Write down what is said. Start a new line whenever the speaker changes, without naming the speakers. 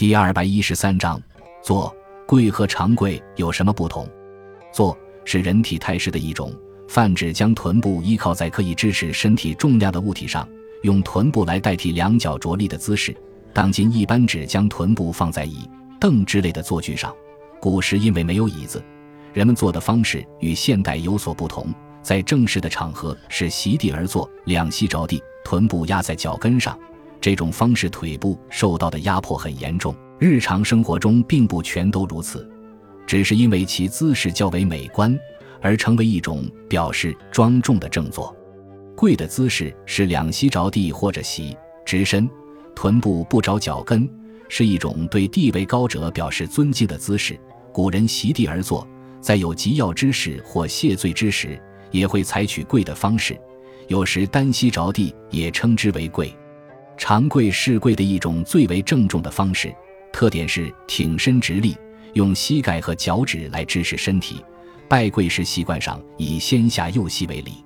第二百一十三章，坐跪和长跪有什么不同？坐是人体态势的一种，泛指将臀部依靠在可以支持身体重量的物体上，用臀部来代替两脚着力的姿势。当今一般指将臀部放在椅、凳之类的坐具上。古时因为没有椅子，人们坐的方式与现代有所不同。在正式的场合是席地而坐，两膝着地，臀部压在脚跟上。这种方式腿部受到的压迫很严重，日常生活中并不全都如此，只是因为其姿势较为美观而成为一种表示庄重的正坐。跪的姿势是两膝着地或者席直身，臀部不着脚跟，是一种对地位高者表示尊敬的姿势。古人席地而坐，在有急要之事或谢罪之时，也会采取跪的方式，有时单膝着地也称之为跪。长跪是跪的一种最为郑重的方式，特点是挺身直立，用膝盖和脚趾来支持身体。拜跪时习惯上以先下右膝为礼。